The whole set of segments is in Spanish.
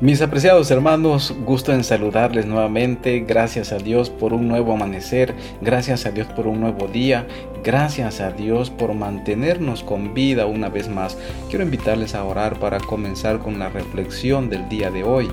Mis apreciados hermanos, gusto en saludarles nuevamente. Gracias a Dios por un nuevo amanecer, gracias a Dios por un nuevo día, gracias a Dios por mantenernos con vida una vez más. Quiero invitarles a orar para comenzar con la reflexión del día de hoy.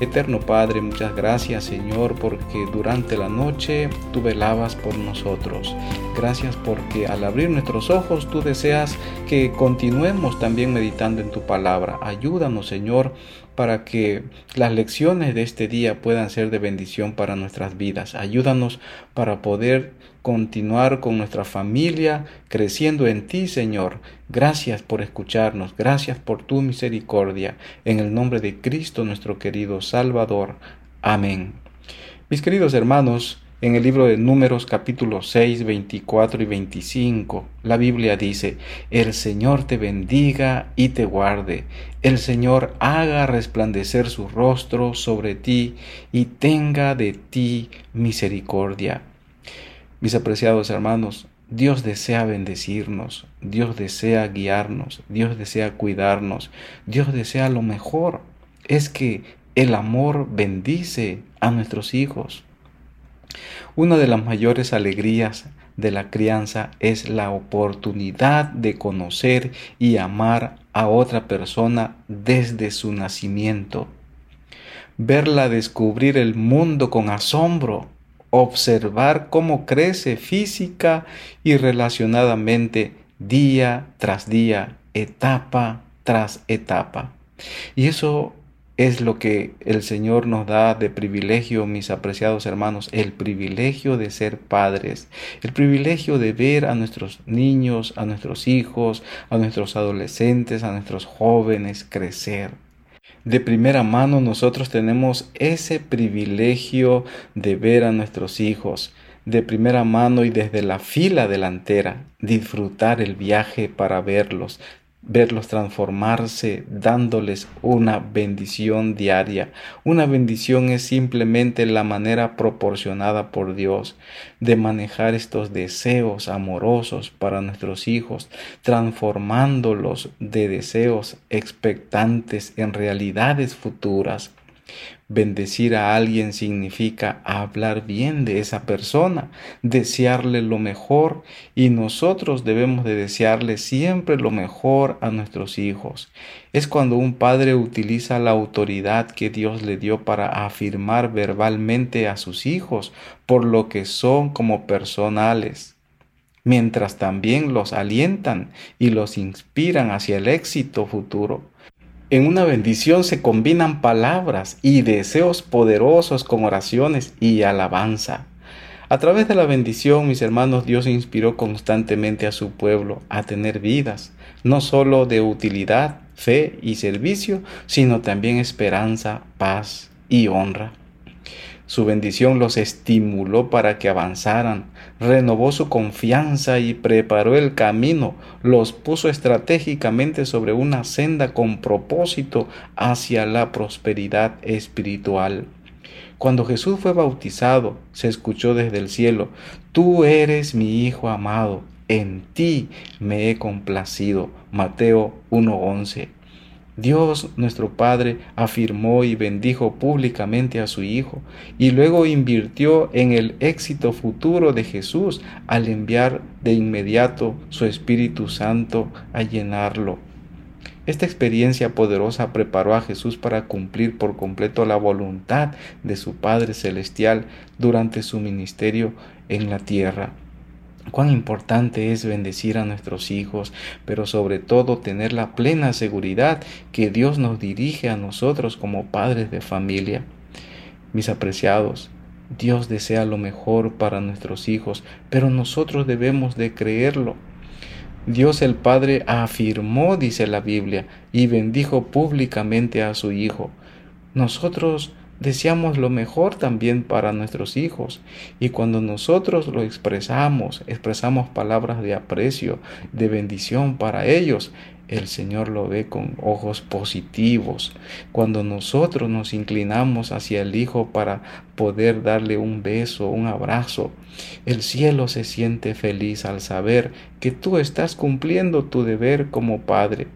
Eterno Padre, muchas gracias Señor porque durante la noche tú velabas por nosotros. Gracias porque al abrir nuestros ojos tú deseas que continuemos también meditando en tu palabra. Ayúdanos Señor para que las lecciones de este día puedan ser de bendición para nuestras vidas. Ayúdanos para poder continuar con nuestra familia creciendo en ti, Señor. Gracias por escucharnos, gracias por tu misericordia. En el nombre de Cristo, nuestro querido Salvador. Amén. Mis queridos hermanos, en el libro de Números capítulo 6, 24 y 25, la Biblia dice, El Señor te bendiga y te guarde, el Señor haga resplandecer su rostro sobre ti y tenga de ti misericordia. Mis apreciados hermanos, Dios desea bendecirnos, Dios desea guiarnos, Dios desea cuidarnos, Dios desea lo mejor. Es que el amor bendice a nuestros hijos. Una de las mayores alegrías de la crianza es la oportunidad de conocer y amar a otra persona desde su nacimiento. Verla descubrir el mundo con asombro, observar cómo crece física y relacionadamente día tras día, etapa tras etapa. Y eso es lo que el Señor nos da de privilegio, mis apreciados hermanos, el privilegio de ser padres, el privilegio de ver a nuestros niños, a nuestros hijos, a nuestros adolescentes, a nuestros jóvenes crecer. De primera mano nosotros tenemos ese privilegio de ver a nuestros hijos, de primera mano y desde la fila delantera, disfrutar el viaje para verlos, verlos transformarse dándoles una bendición diaria. Una bendición es simplemente la manera proporcionada por Dios de manejar estos deseos amorosos para nuestros hijos, transformándolos de deseos expectantes en realidades futuras. Bendecir a alguien significa hablar bien de esa persona, desearle lo mejor y nosotros debemos de desearle siempre lo mejor a nuestros hijos. Es cuando un padre utiliza la autoridad que Dios le dio para afirmar verbalmente a sus hijos por lo que son como personales mientras también los alientan y los inspiran hacia el éxito futuro. En una bendición se combinan palabras y deseos poderosos con oraciones y alabanza. A través de la bendición, mis hermanos, Dios inspiró constantemente a su pueblo a tener vidas, no solo de utilidad, fe y servicio, sino también esperanza, paz y honra. Su bendición los estimuló para que avanzaran, renovó su confianza y preparó el camino, los puso estratégicamente sobre una senda con propósito hacia la prosperidad espiritual. Cuando Jesús fue bautizado, se escuchó desde el cielo, Tú eres mi Hijo amado, en ti me he complacido. Mateo 1.11. Dios nuestro Padre afirmó y bendijo públicamente a su Hijo y luego invirtió en el éxito futuro de Jesús al enviar de inmediato su Espíritu Santo a llenarlo. Esta experiencia poderosa preparó a Jesús para cumplir por completo la voluntad de su Padre Celestial durante su ministerio en la tierra. Cuán importante es bendecir a nuestros hijos, pero sobre todo tener la plena seguridad que Dios nos dirige a nosotros como padres de familia. Mis apreciados, Dios desea lo mejor para nuestros hijos, pero nosotros debemos de creerlo. Dios el Padre afirmó, dice la Biblia, y bendijo públicamente a su Hijo. Nosotros deseamos lo mejor también para nuestros hijos. Y cuando nosotros lo expresamos, expresamos palabras de aprecio, de bendición para ellos, el Señor lo ve con ojos positivos. Cuando nosotros nos inclinamos hacia el Hijo para poder darle un beso, un abrazo, el cielo se siente feliz al saber que tú estás cumpliendo tu deber como Padre.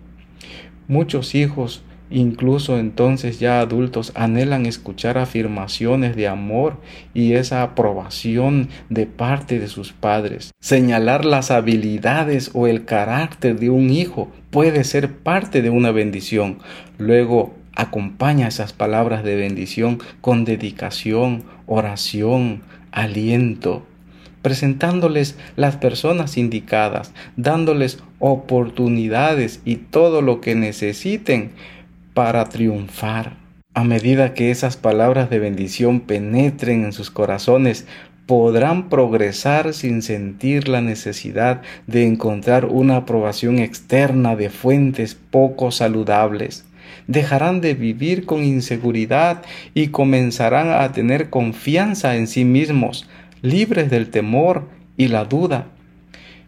Muchos hijos incluso entonces ya adultos, anhelan escuchar afirmaciones de amor y esa aprobación de parte de sus padres. Señalar las habilidades o el carácter de un hijo puede ser parte de una bendición. Luego, acompaña esas palabras de bendición con dedicación, oración, aliento, presentándoles las personas indicadas, dándoles oportunidades y todo lo que necesiten para triunfar. A medida que esas palabras de bendición penetren en sus corazones, podrán progresar sin sentir la necesidad de encontrar una aprobación externa de fuentes poco saludables dejarán de vivir con inseguridad y comenzarán a tener confianza en sí mismos, libres del temor y la duda.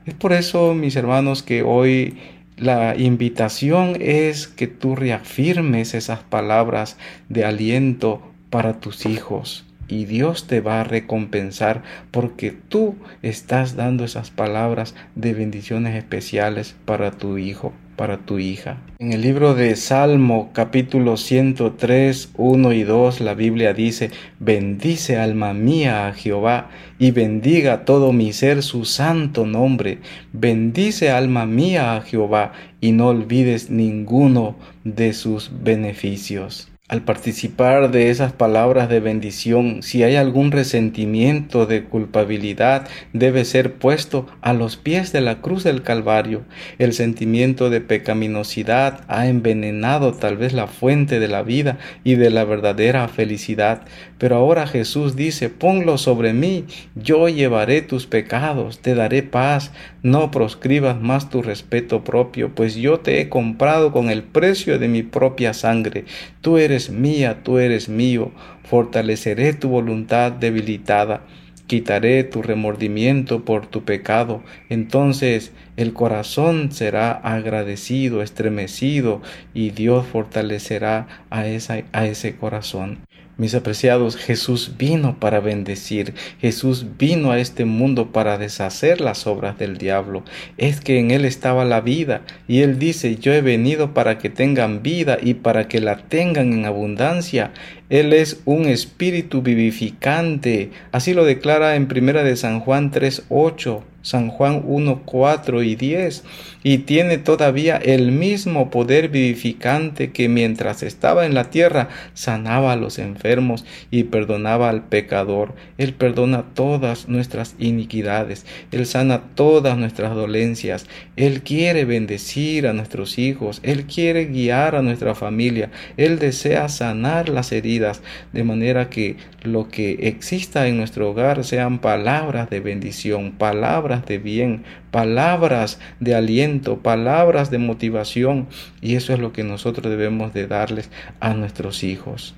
Es por eso, mis hermanos, que hoy la invitación es que tú reafirmes esas palabras de aliento para tus hijos. Y Dios te va a recompensar porque tú estás dando esas palabras de bendiciones especiales para tu hijo, para tu hija. En el libro de Salmo capítulo 103, 1 y 2 la Biblia dice, bendice alma mía a Jehová y bendiga todo mi ser su santo nombre. Bendice alma mía a Jehová y no olvides ninguno de sus beneficios al participar de esas palabras de bendición, si hay algún resentimiento de culpabilidad, debe ser puesto a los pies de la cruz del Calvario. El sentimiento de pecaminosidad ha envenenado tal vez la fuente de la vida y de la verdadera felicidad. Pero ahora Jesús dice, ponlo sobre mí, yo llevaré tus pecados, te daré paz, no proscribas más tu respeto propio, pues yo te he comprado con el precio de mi propia sangre. Tú eres mía, tú eres mío, fortaleceré tu voluntad debilitada, quitaré tu remordimiento por tu pecado, entonces el corazón será agradecido, estremecido, y Dios fortalecerá a, a ese corazón. Mis apreciados, Jesús vino para bendecir, Jesús vino a este mundo para deshacer las obras del diablo. Es que en Él estaba la vida y Él dice, yo he venido para que tengan vida y para que la tengan en abundancia. Él es un espíritu vivificante. Así lo declara en primera de San Juan 3:8. San Juan 1, 4 y 10, y tiene todavía el mismo poder vivificante que mientras estaba en la tierra sanaba a los enfermos y perdonaba al pecador. Él perdona todas nuestras iniquidades, Él sana todas nuestras dolencias, Él quiere bendecir a nuestros hijos, Él quiere guiar a nuestra familia, Él desea sanar las heridas, de manera que lo que exista en nuestro hogar sean palabras de bendición, palabras de bien, palabras de aliento, palabras de motivación. Y eso es lo que nosotros debemos de darles a nuestros hijos.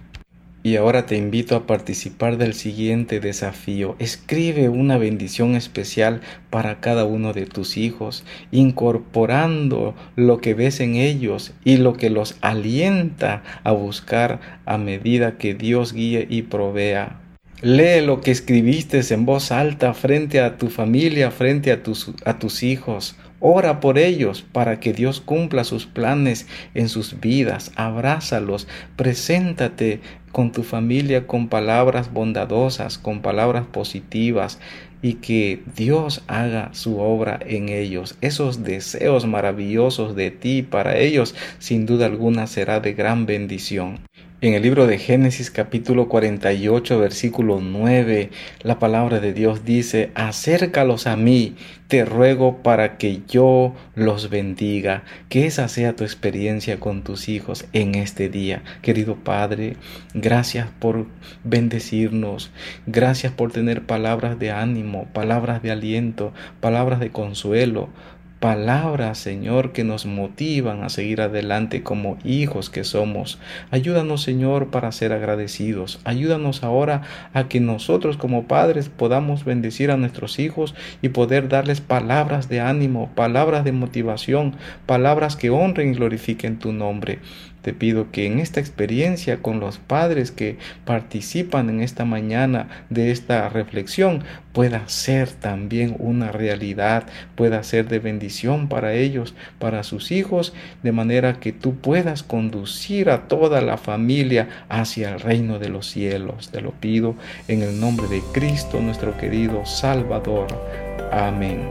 Y ahora te invito a participar del siguiente desafío. Escribe una bendición especial para cada uno de tus hijos, incorporando lo que ves en ellos y lo que los alienta a buscar a medida que Dios guíe y provea. Lee lo que escribiste en voz alta frente a tu familia, frente a tus, a tus hijos. Ora por ellos para que Dios cumpla sus planes en sus vidas. Abrázalos. Preséntate con tu familia con palabras bondadosas, con palabras positivas y que Dios haga su obra en ellos. Esos deseos maravillosos de ti para ellos sin duda alguna será de gran bendición. En el libro de Génesis capítulo 48 versículo 9, la palabra de Dios dice, acércalos a mí, te ruego para que yo los bendiga. Que esa sea tu experiencia con tus hijos en este día. Querido Padre, gracias por bendecirnos, gracias por tener palabras de ánimo, palabras de aliento, palabras de consuelo palabras, Señor, que nos motivan a seguir adelante como hijos que somos. Ayúdanos, Señor, para ser agradecidos. Ayúdanos ahora a que nosotros como padres podamos bendecir a nuestros hijos y poder darles palabras de ánimo, palabras de motivación, palabras que honren y glorifiquen tu nombre. Te pido que en esta experiencia con los padres que participan en esta mañana de esta reflexión pueda ser también una realidad, pueda ser de bendición para ellos, para sus hijos, de manera que tú puedas conducir a toda la familia hacia el reino de los cielos. Te lo pido en el nombre de Cristo, nuestro querido Salvador. Amén.